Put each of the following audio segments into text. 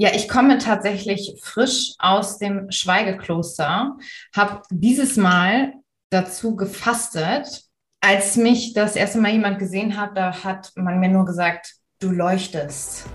Ja, ich komme tatsächlich frisch aus dem Schweigekloster, habe dieses Mal dazu gefastet. Als mich das erste Mal jemand gesehen hat, da hat man mir nur gesagt, du leuchtest.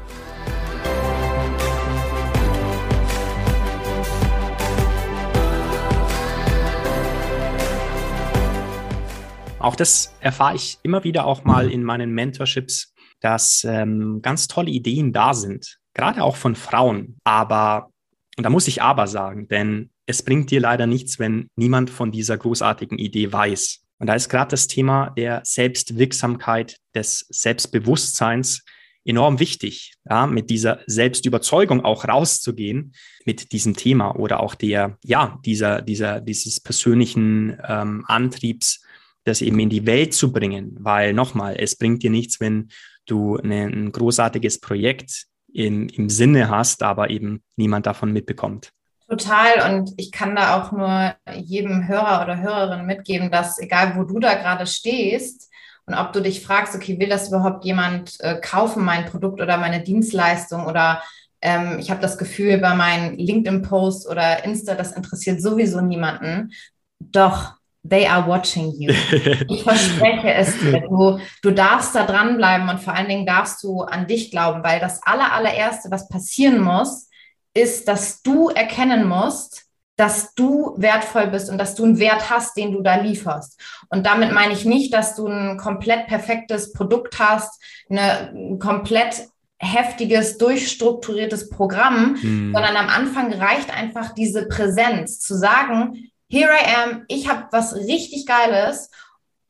Auch das erfahre ich immer wieder auch mal in meinen Mentorships, dass ähm, ganz tolle Ideen da sind, gerade auch von Frauen. Aber, und da muss ich aber sagen, denn es bringt dir leider nichts, wenn niemand von dieser großartigen Idee weiß. Und da ist gerade das Thema der Selbstwirksamkeit, des Selbstbewusstseins enorm wichtig, ja, mit dieser Selbstüberzeugung auch rauszugehen mit diesem Thema oder auch der, ja, dieser, dieser, dieses persönlichen ähm, Antriebs, das eben in die Welt zu bringen. Weil nochmal, es bringt dir nichts, wenn du eine, ein großartiges Projekt im, im Sinne hast, aber eben niemand davon mitbekommt. Total. Und ich kann da auch nur jedem Hörer oder Hörerin mitgeben, dass egal wo du da gerade stehst und ob du dich fragst, okay, will das überhaupt jemand äh, kaufen, mein Produkt oder meine Dienstleistung oder ähm, ich habe das Gefühl bei meinen LinkedIn-Posts oder Insta, das interessiert sowieso niemanden. Doch, They are watching you. Ich verspreche es dir. Du, du darfst da dranbleiben und vor allen Dingen darfst du an dich glauben, weil das aller, allererste, was passieren muss, ist, dass du erkennen musst, dass du wertvoll bist und dass du einen Wert hast, den du da lieferst. Und damit meine ich nicht, dass du ein komplett perfektes Produkt hast, eine, ein komplett heftiges, durchstrukturiertes Programm, hm. sondern am Anfang reicht einfach diese Präsenz zu sagen, here I am, ich habe was richtig Geiles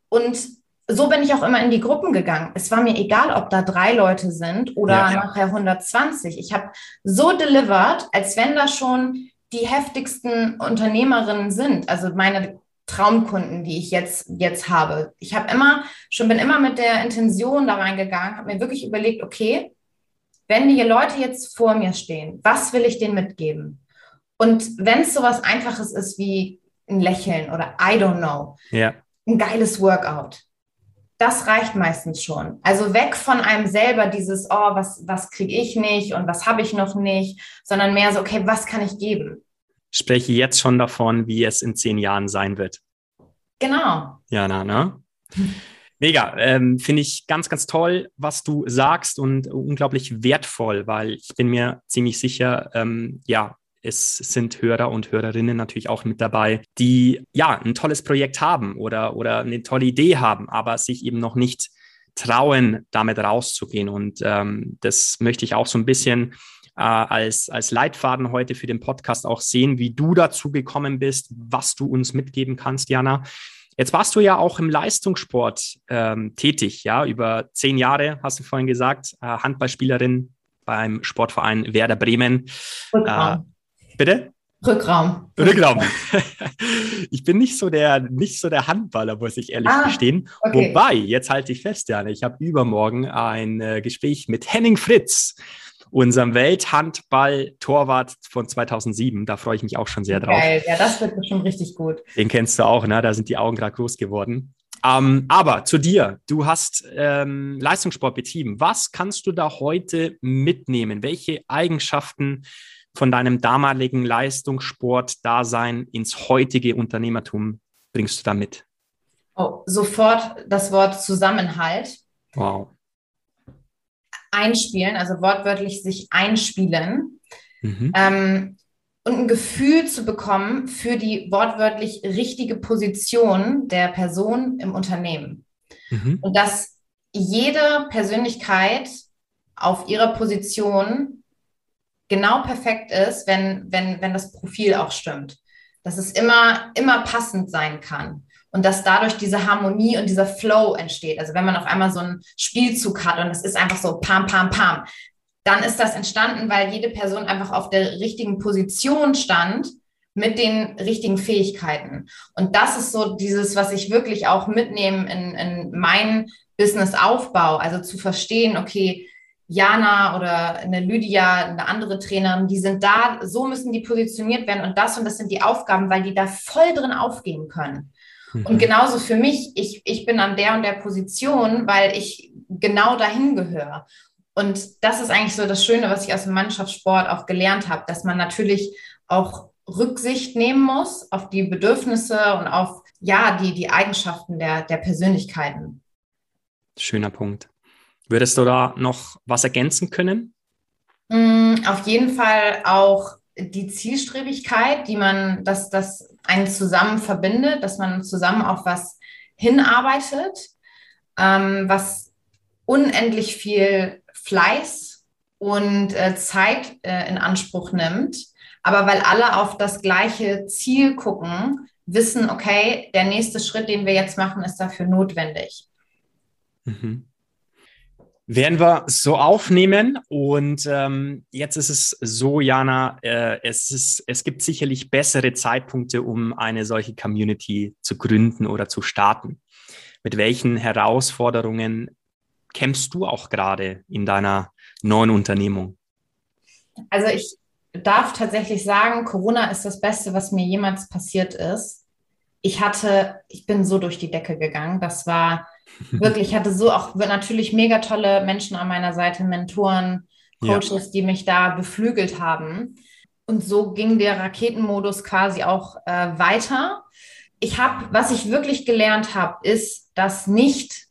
und so bin ich auch immer in die Gruppen gegangen. Es war mir egal, ob da drei Leute sind oder ja, nachher 120. Ich habe so delivered, als wenn da schon die heftigsten Unternehmerinnen sind. Also meine Traumkunden, die ich jetzt, jetzt habe. Ich habe immer, schon bin immer mit der Intention da reingegangen, habe mir wirklich überlegt, okay, wenn die Leute jetzt vor mir stehen, was will ich denen mitgeben? Und wenn es sowas Einfaches ist wie ein Lächeln oder I don't know. Ja. Ein geiles Workout. Das reicht meistens schon. Also weg von einem selber dieses, oh, was, was kriege ich nicht und was habe ich noch nicht, sondern mehr so, okay, was kann ich geben? Spreche jetzt schon davon, wie es in zehn Jahren sein wird. Genau. Jana, ne? Mega, ähm, finde ich ganz, ganz toll, was du sagst und unglaublich wertvoll, weil ich bin mir ziemlich sicher, ähm, ja, es sind Hörer und Hörerinnen natürlich auch mit dabei, die ja ein tolles Projekt haben oder, oder eine tolle Idee haben, aber sich eben noch nicht trauen, damit rauszugehen. Und ähm, das möchte ich auch so ein bisschen äh, als, als Leitfaden heute für den Podcast auch sehen, wie du dazu gekommen bist, was du uns mitgeben kannst, Jana. Jetzt warst du ja auch im Leistungssport ähm, tätig, ja, über zehn Jahre, hast du vorhin gesagt, äh, Handballspielerin beim Sportverein Werder Bremen. Äh, Bitte? Rückraum. Rückraum. ich bin nicht so der, nicht so der Handballer, muss ich ehrlich ah, gestehen. Okay. Wobei, jetzt halte ich fest, Jana, ich habe übermorgen ein äh, Gespräch mit Henning Fritz, unserem Welthandball-Torwart von 2007. Da freue ich mich auch schon sehr drauf. Geil, ja, das wird bestimmt richtig gut. Den kennst du auch, ne? Da sind die Augen gerade groß geworden. Ähm, aber zu dir, du hast ähm, Leistungssport betrieben. Was kannst du da heute mitnehmen? Welche Eigenschaften von deinem damaligen Leistungssport-Dasein ins heutige Unternehmertum bringst du da mit? Oh, sofort das Wort Zusammenhalt. Wow. Einspielen, also wortwörtlich sich einspielen. Mhm. Ähm, und ein Gefühl zu bekommen für die wortwörtlich richtige Position der Person im Unternehmen. Mhm. Und dass jede Persönlichkeit auf ihrer Position genau perfekt ist, wenn, wenn, wenn das Profil auch stimmt. Dass es immer, immer passend sein kann. Und dass dadurch diese Harmonie und dieser Flow entsteht. Also wenn man auf einmal so einen Spielzug hat und es ist einfach so pam, pam, pam, dann ist das entstanden, weil jede Person einfach auf der richtigen Position stand mit den richtigen Fähigkeiten. Und das ist so dieses, was ich wirklich auch mitnehme in, in meinen Businessaufbau. Also zu verstehen, okay, Jana oder eine Lydia, eine andere Trainerin, die sind da, so müssen die positioniert werden und das und das sind die Aufgaben, weil die da voll drin aufgehen können. Mhm. Und genauso für mich, ich, ich bin an der und der Position, weil ich genau dahin gehöre. Und das ist eigentlich so das Schöne, was ich aus dem Mannschaftssport auch gelernt habe, dass man natürlich auch Rücksicht nehmen muss auf die Bedürfnisse und auf ja, die, die Eigenschaften der, der Persönlichkeiten. Schöner Punkt. Würdest du da noch was ergänzen können? Mm, auf jeden Fall auch die Zielstrebigkeit, die man, dass das einen zusammen verbindet, dass man zusammen auf was hinarbeitet, ähm, was unendlich viel Fleiß und äh, Zeit äh, in Anspruch nimmt. Aber weil alle auf das gleiche Ziel gucken, wissen, okay, der nächste Schritt, den wir jetzt machen, ist dafür notwendig. Mhm. Werden wir so aufnehmen. Und ähm, jetzt ist es so, Jana, äh, es, ist, es gibt sicherlich bessere Zeitpunkte, um eine solche Community zu gründen oder zu starten. Mit welchen Herausforderungen kämpfst du auch gerade in deiner neuen Unternehmung? Also ich darf tatsächlich sagen, Corona ist das Beste, was mir jemals passiert ist. Ich hatte, ich bin so durch die Decke gegangen. Das war wirklich, ich hatte so auch natürlich mega tolle Menschen an meiner Seite, Mentoren, Coaches, ja. die mich da beflügelt haben. Und so ging der Raketenmodus quasi auch äh, weiter. Ich habe, was ich wirklich gelernt habe, ist, dass nicht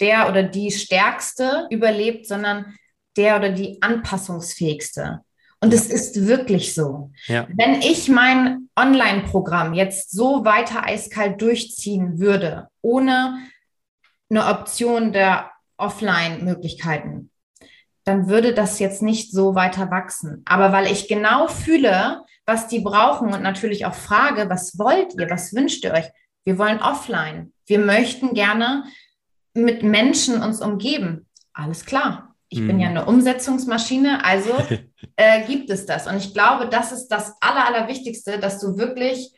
der oder die Stärkste überlebt, sondern der oder die anpassungsfähigste. Und es ist wirklich so. Ja. Wenn ich mein Online-Programm jetzt so weiter eiskalt durchziehen würde, ohne eine Option der Offline-Möglichkeiten, dann würde das jetzt nicht so weiter wachsen. Aber weil ich genau fühle, was die brauchen und natürlich auch frage, was wollt ihr, was wünscht ihr euch? Wir wollen offline. Wir möchten gerne mit Menschen uns umgeben. Alles klar. Ich mhm. bin ja mhm. eine Umsetzungsmaschine, also äh, gibt es das. Und ich glaube, das ist das Aller, Allerwichtigste, dass du wirklich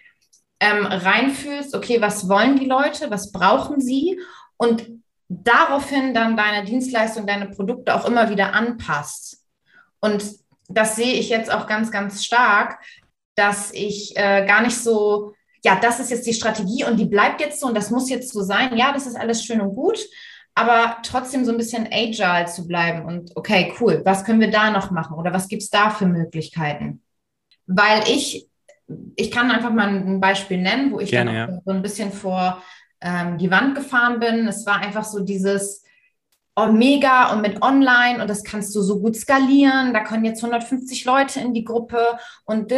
ähm, reinfühlst, okay, was wollen die Leute, was brauchen sie und daraufhin dann deine Dienstleistung, deine Produkte auch immer wieder anpasst. Und das sehe ich jetzt auch ganz, ganz stark, dass ich äh, gar nicht so ja, das ist jetzt die Strategie und die bleibt jetzt so und das muss jetzt so sein. Ja, das ist alles schön und gut, aber trotzdem so ein bisschen agile zu bleiben und okay, cool, was können wir da noch machen oder was gibt es da für Möglichkeiten? Weil ich, ich kann einfach mal ein Beispiel nennen, wo ich Gerne, dann ja. so ein bisschen vor ähm, die Wand gefahren bin. Es war einfach so dieses, oh, und mit online und das kannst du so gut skalieren. Da können jetzt 150 Leute in die Gruppe und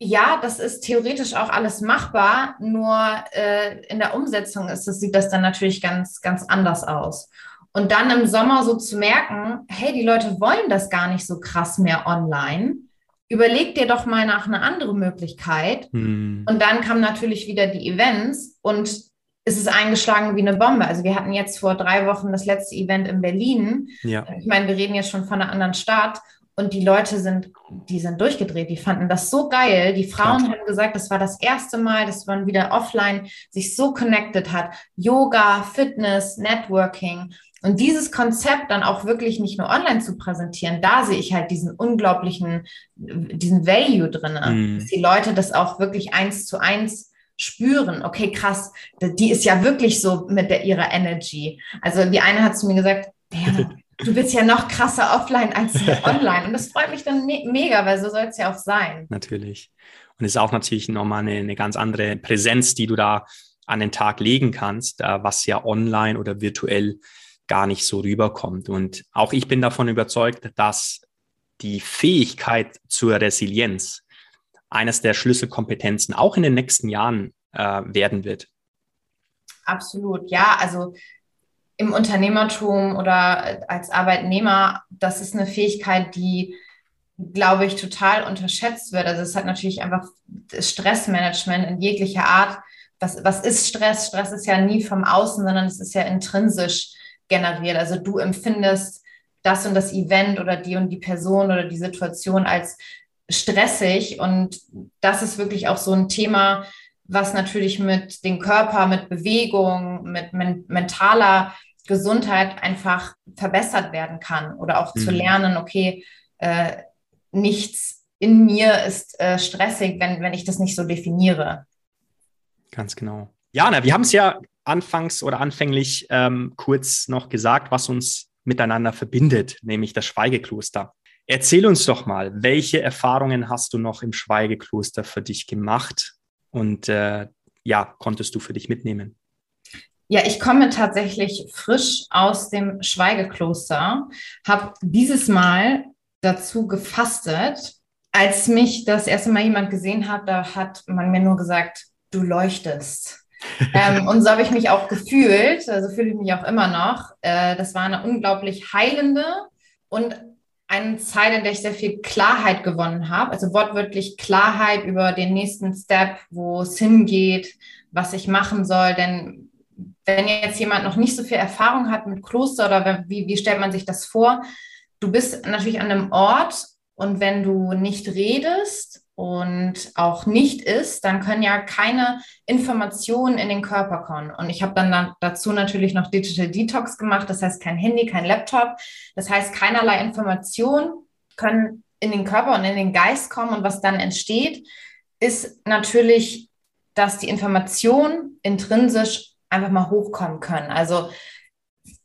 ja, das ist theoretisch auch alles machbar, nur äh, in der Umsetzung ist das, sieht das dann natürlich ganz, ganz anders aus. Und dann im Sommer so zu merken, hey, die Leute wollen das gar nicht so krass mehr online. Überleg dir doch mal nach einer anderen Möglichkeit. Hm. Und dann kamen natürlich wieder die Events und es ist eingeschlagen wie eine Bombe. Also wir hatten jetzt vor drei Wochen das letzte Event in Berlin. Ja. Ich meine, wir reden jetzt schon von einer anderen Stadt. Und die Leute sind, die sind durchgedreht, die fanden das so geil. Die Frauen ja. haben gesagt, das war das erste Mal, dass man wieder offline sich so connected hat. Yoga, Fitness, Networking. Und dieses Konzept dann auch wirklich nicht nur online zu präsentieren, da sehe ich halt diesen unglaublichen, diesen Value drin, mhm. dass die Leute das auch wirklich eins zu eins spüren. Okay, krass, die ist ja wirklich so mit der, ihrer Energy. Also die eine hat zu mir gesagt, du bist ja noch krasser offline als online. Und das freut mich dann me mega, weil so soll es ja auch sein. Natürlich. Und es ist auch natürlich nochmal eine, eine ganz andere Präsenz, die du da an den Tag legen kannst, äh, was ja online oder virtuell gar nicht so rüberkommt. Und auch ich bin davon überzeugt, dass die Fähigkeit zur Resilienz eines der Schlüsselkompetenzen auch in den nächsten Jahren äh, werden wird. Absolut, ja. Also im Unternehmertum oder als Arbeitnehmer, das ist eine Fähigkeit, die, glaube ich, total unterschätzt wird. Also es hat natürlich einfach Stressmanagement in jeglicher Art. Was, was ist Stress? Stress ist ja nie vom Außen, sondern es ist ja intrinsisch generiert. Also du empfindest das und das Event oder die und die Person oder die Situation als stressig. Und das ist wirklich auch so ein Thema, was natürlich mit dem Körper, mit Bewegung, mit men mentaler Gesundheit einfach verbessert werden kann oder auch mhm. zu lernen, okay, äh, nichts in mir ist äh, stressig, wenn, wenn ich das nicht so definiere. Ganz genau. Jana, wir haben es ja anfangs oder anfänglich ähm, kurz noch gesagt, was uns miteinander verbindet, nämlich das Schweigekloster. Erzähl uns doch mal, welche Erfahrungen hast du noch im Schweigekloster für dich gemacht und äh, ja, konntest du für dich mitnehmen? Ja, ich komme tatsächlich frisch aus dem Schweigekloster, habe dieses Mal dazu gefastet. Als mich das erste Mal jemand gesehen hat, da hat man mir nur gesagt, du leuchtest. Ähm, und so habe ich mich auch gefühlt, also fühle ich mich auch immer noch. Äh, das war eine unglaublich heilende und eine Zeit, in der ich sehr viel Klarheit gewonnen habe, also wortwörtlich Klarheit über den nächsten Step, wo es hingeht, was ich machen soll. Denn wenn jetzt jemand noch nicht so viel Erfahrung hat mit Kloster oder wie, wie stellt man sich das vor? Du bist natürlich an einem Ort und wenn du nicht redest und auch nicht isst, dann können ja keine Informationen in den Körper kommen. Und ich habe dann dazu natürlich noch Digital Detox gemacht, das heißt kein Handy, kein Laptop, das heißt keinerlei Informationen können in den Körper und in den Geist kommen und was dann entsteht, ist natürlich, dass die Informationen intrinsisch einfach mal hochkommen können. Also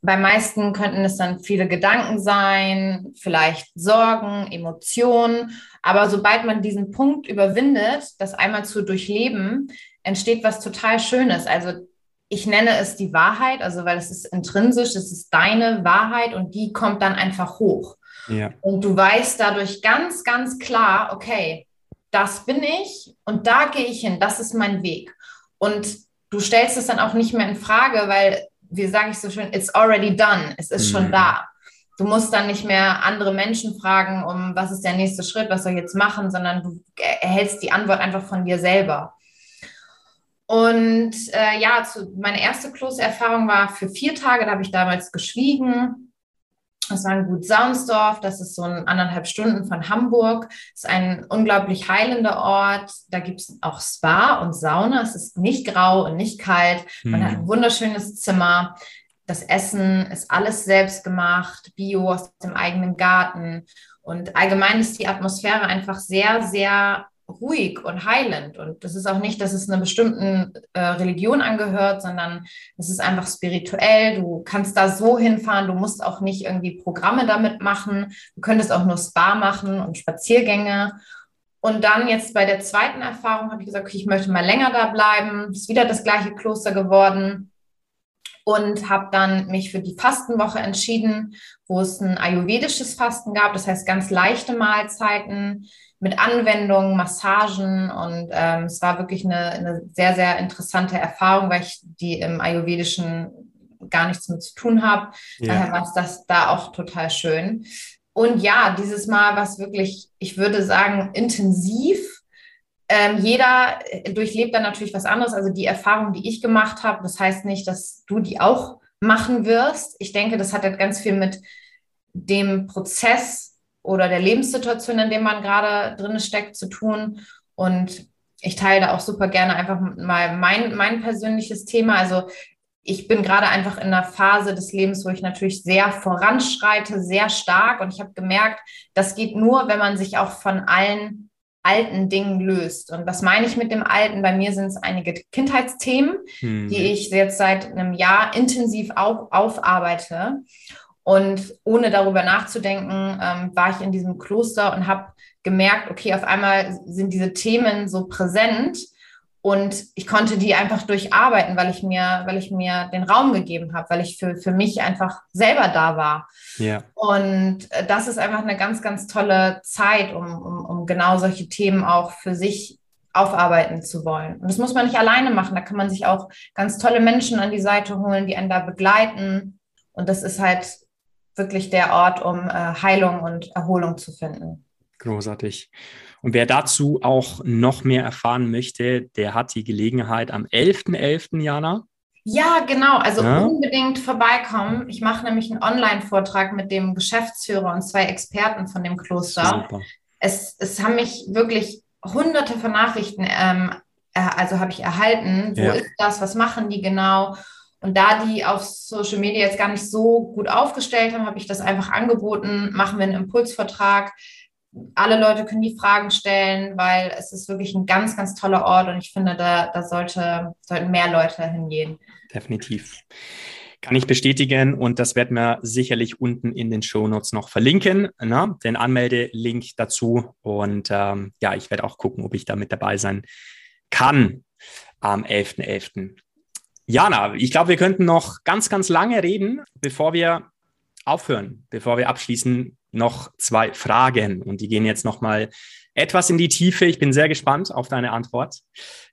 bei meisten könnten es dann viele Gedanken sein, vielleicht Sorgen, Emotionen. Aber sobald man diesen Punkt überwindet, das einmal zu durchleben, entsteht was total Schönes. Also ich nenne es die Wahrheit, also weil es ist intrinsisch, es ist deine Wahrheit und die kommt dann einfach hoch. Ja. Und du weißt dadurch ganz, ganz klar, okay, das bin ich und da gehe ich hin, das ist mein Weg. Und du stellst es dann auch nicht mehr in Frage, weil, wie sage ich so schön, it's already done, es ist mhm. schon da. Du musst dann nicht mehr andere Menschen fragen, um was ist der nächste Schritt, was soll ich jetzt machen, sondern du erhältst die Antwort einfach von dir selber. Und äh, ja, zu, meine erste Klostererfahrung war für vier Tage, da habe ich damals geschwiegen das war ein Gut Saunsdorf, das ist so ein anderthalb Stunden von Hamburg. Das ist ein unglaublich heilender Ort. Da gibt es auch Spa und Sauna. Es ist nicht grau und nicht kalt. Man hm. hat ein wunderschönes Zimmer. Das Essen ist alles selbst gemacht, Bio aus dem eigenen Garten. Und allgemein ist die Atmosphäre einfach sehr, sehr ruhig und heilend. Und das ist auch nicht, dass es einer bestimmten äh, Religion angehört, sondern es ist einfach spirituell. Du kannst da so hinfahren, du musst auch nicht irgendwie Programme damit machen. Du könntest auch nur Spa machen und Spaziergänge. Und dann jetzt bei der zweiten Erfahrung habe ich gesagt, okay, ich möchte mal länger da bleiben. Ist wieder das gleiche Kloster geworden und habe dann mich für die Fastenwoche entschieden, wo es ein ayurvedisches Fasten gab, das heißt ganz leichte Mahlzeiten mit Anwendungen, Massagen und ähm, es war wirklich eine, eine sehr, sehr interessante Erfahrung, weil ich die im ayurvedischen gar nichts mit zu tun habe. Ja. Daher war es das da auch total schön. Und ja, dieses Mal war es wirklich, ich würde sagen, intensiv ähm, jeder äh, durchlebt dann natürlich was anderes. Also die Erfahrung, die ich gemacht habe, das heißt nicht, dass du die auch machen wirst. Ich denke, das hat halt ganz viel mit dem Prozess oder der Lebenssituation, in dem man gerade drin steckt, zu tun. Und ich teile da auch super gerne einfach mal mein, mein persönliches Thema. Also ich bin gerade einfach in einer Phase des Lebens, wo ich natürlich sehr voranschreite, sehr stark. Und ich habe gemerkt, das geht nur, wenn man sich auch von allen alten Dingen löst. Und was meine ich mit dem Alten? Bei mir sind es einige Kindheitsthemen, mhm. die ich jetzt seit einem Jahr intensiv auf, aufarbeite. Und ohne darüber nachzudenken, ähm, war ich in diesem Kloster und habe gemerkt, okay, auf einmal sind diese Themen so präsent und ich konnte die einfach durcharbeiten, weil ich mir, weil ich mir den Raum gegeben habe, weil ich für, für mich einfach selber da war. Ja. Und äh, das ist einfach eine ganz, ganz tolle Zeit, um, um, um genau solche Themen auch für sich aufarbeiten zu wollen. Und das muss man nicht alleine machen. Da kann man sich auch ganz tolle Menschen an die Seite holen, die einen da begleiten. Und das ist halt wirklich der Ort, um äh, Heilung und Erholung zu finden. Großartig. Und wer dazu auch noch mehr erfahren möchte, der hat die Gelegenheit am 11.11. .11. Jana. Ja, genau. Also ja. unbedingt vorbeikommen. Ich mache nämlich einen Online-Vortrag mit dem Geschäftsführer und zwei Experten von dem Kloster. Super. Es, es haben mich wirklich hunderte von Nachrichten, ähm, also habe ich erhalten. Wo ja. ist das? Was machen die genau? Und da die auf Social Media jetzt gar nicht so gut aufgestellt haben, habe ich das einfach angeboten. Machen wir einen Impulsvertrag alle Leute können die Fragen stellen, weil es ist wirklich ein ganz, ganz toller Ort und ich finde, da, da sollte, sollten mehr Leute hingehen. Definitiv. Kann ich bestätigen und das werden wir sicherlich unten in den Show Notes noch verlinken, ne? den Anmelde-Link dazu. Und ähm, ja, ich werde auch gucken, ob ich da mit dabei sein kann am 11.11. .11. Jana, ich glaube, wir könnten noch ganz, ganz lange reden, bevor wir aufhören, bevor wir abschließen. Noch zwei Fragen und die gehen jetzt nochmal etwas in die Tiefe. Ich bin sehr gespannt auf deine Antwort.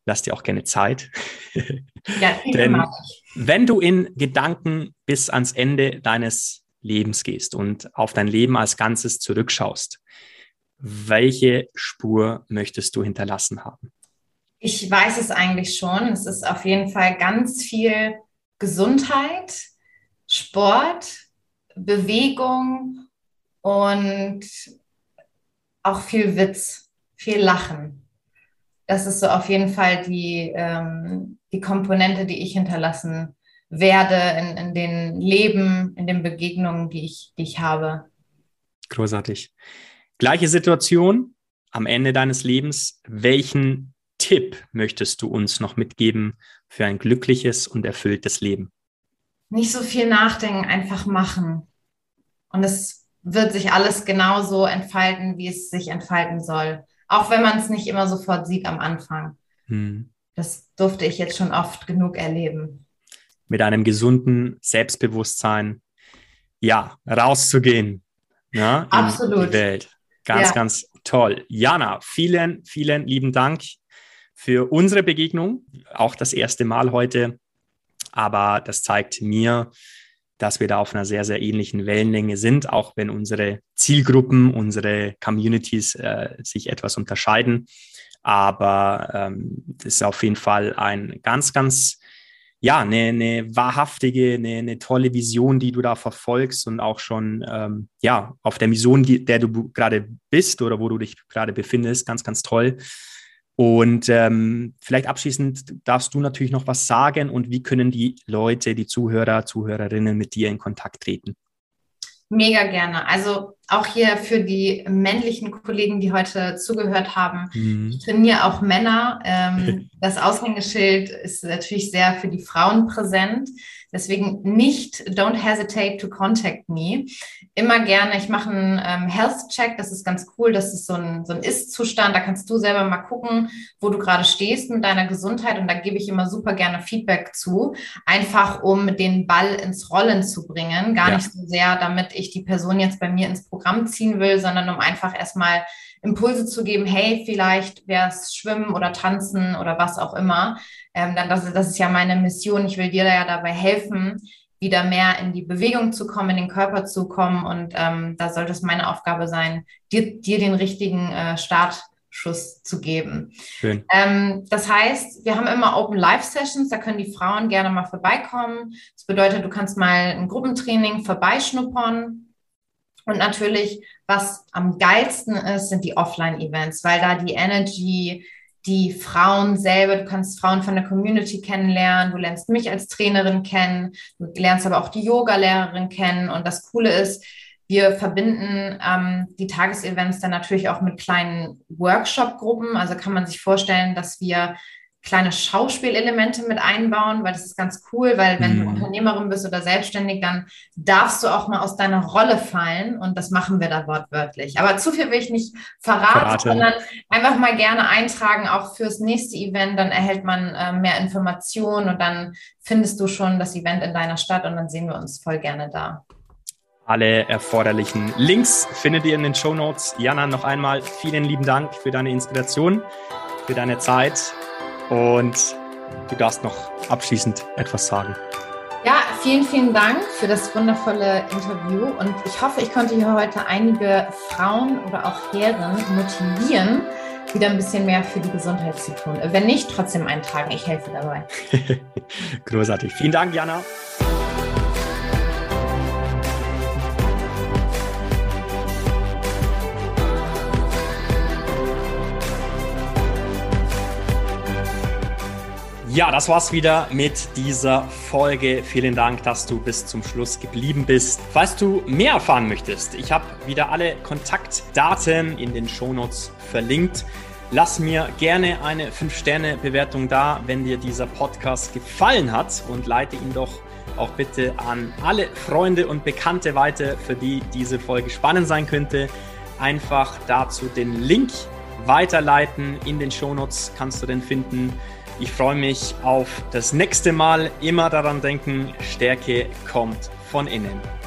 Lass dir auch gerne Zeit. Ja, Denn wenn du in Gedanken bis ans Ende deines Lebens gehst und auf dein Leben als Ganzes zurückschaust, welche Spur möchtest du hinterlassen haben? Ich weiß es eigentlich schon. Es ist auf jeden Fall ganz viel Gesundheit, Sport, Bewegung und auch viel Witz, viel Lachen. Das ist so auf jeden Fall die, ähm, die Komponente, die ich hinterlassen werde in, in den Leben, in den Begegnungen, die ich, die ich habe. Großartig. Gleiche Situation am Ende deines Lebens. Welchen Tipp möchtest du uns noch mitgeben für ein glückliches und erfülltes Leben? Nicht so viel nachdenken, einfach machen. Und es wird sich alles genauso entfalten, wie es sich entfalten soll. Auch wenn man es nicht immer sofort sieht am Anfang. Hm. Das durfte ich jetzt schon oft genug erleben. Mit einem gesunden Selbstbewusstsein, ja, rauszugehen ja, in Absolut. die Welt. Ganz, ja. ganz toll. Jana, vielen, vielen lieben Dank für unsere Begegnung. Auch das erste Mal heute. Aber das zeigt mir, dass wir da auf einer sehr, sehr ähnlichen Wellenlänge sind, auch wenn unsere Zielgruppen, unsere Communities äh, sich etwas unterscheiden. Aber ähm, das ist auf jeden Fall ein ganz, ganz, ja, eine, eine wahrhaftige, eine, eine tolle Vision, die du da verfolgst und auch schon, ähm, ja, auf der Mission, die, der du gerade bist oder wo du dich gerade befindest, ganz, ganz toll. Und ähm, vielleicht abschließend darfst du natürlich noch was sagen und wie können die Leute, die Zuhörer, Zuhörerinnen mit dir in Kontakt treten? Mega gerne. Also auch hier für die männlichen Kollegen, die heute zugehört haben. Mhm. Ich trainiere auch Männer. Ähm, das Aushängeschild ist natürlich sehr für die Frauen präsent. Deswegen nicht, don't hesitate to contact me. Immer gerne, ich mache einen ähm, Health-Check, das ist ganz cool, das ist so ein, so ein Ist-Zustand, da kannst du selber mal gucken, wo du gerade stehst mit deiner Gesundheit und da gebe ich immer super gerne Feedback zu, einfach um den Ball ins Rollen zu bringen, gar ja. nicht so sehr, damit ich die Person jetzt bei mir ins Programm ziehen will, sondern um einfach erstmal Impulse zu geben, hey, vielleicht wäre es Schwimmen oder Tanzen oder was auch immer. Ähm, dann das, das ist ja meine Mission. Ich will dir da ja dabei helfen, wieder mehr in die Bewegung zu kommen, in den Körper zu kommen. Und ähm, da sollte es meine Aufgabe sein, dir, dir den richtigen äh, Startschuss zu geben. Schön. Ähm, das heißt, wir haben immer Open Live Sessions, da können die Frauen gerne mal vorbeikommen. Das bedeutet, du kannst mal ein Gruppentraining vorbeischnuppern. Und natürlich was am geilsten ist, sind die Offline-Events, weil da die Energy, die Frauen selber, du kannst Frauen von der Community kennenlernen, du lernst mich als Trainerin kennen, du lernst aber auch die Yoga-Lehrerin kennen. Und das Coole ist, wir verbinden ähm, die Tagesevents dann natürlich auch mit kleinen Workshop-Gruppen. Also kann man sich vorstellen, dass wir kleine Schauspielelemente mit einbauen, weil das ist ganz cool, weil wenn mhm. du Unternehmerin bist oder selbstständig, dann darfst du auch mal aus deiner Rolle fallen und das machen wir da wortwörtlich. Aber zu viel will ich nicht verraten, Verrate. sondern einfach mal gerne eintragen, auch fürs nächste Event, dann erhält man äh, mehr Informationen und dann findest du schon das Event in deiner Stadt und dann sehen wir uns voll gerne da. Alle erforderlichen Links findet ihr in den Show Notes. Jana, noch einmal vielen lieben Dank für deine Inspiration, für deine Zeit und du darfst noch abschließend etwas sagen. Ja, vielen, vielen Dank für das wundervolle Interview und ich hoffe, ich konnte hier heute einige Frauen oder auch Herren motivieren, wieder ein bisschen mehr für die Gesundheit zu tun. Wenn nicht, trotzdem eintragen. Ich helfe dabei. Großartig. Vielen Dank, Jana. Ja, das war's wieder mit dieser Folge. Vielen Dank, dass du bis zum Schluss geblieben bist. Falls du mehr erfahren möchtest, ich habe wieder alle Kontaktdaten in den Shownotes verlinkt. Lass mir gerne eine 5-Sterne-Bewertung da, wenn dir dieser Podcast gefallen hat und leite ihn doch auch bitte an alle Freunde und Bekannte weiter, für die diese Folge spannend sein könnte. Einfach dazu den Link weiterleiten. In den Shownotes kannst du den finden. Ich freue mich auf das nächste Mal. Immer daran denken, Stärke kommt von innen.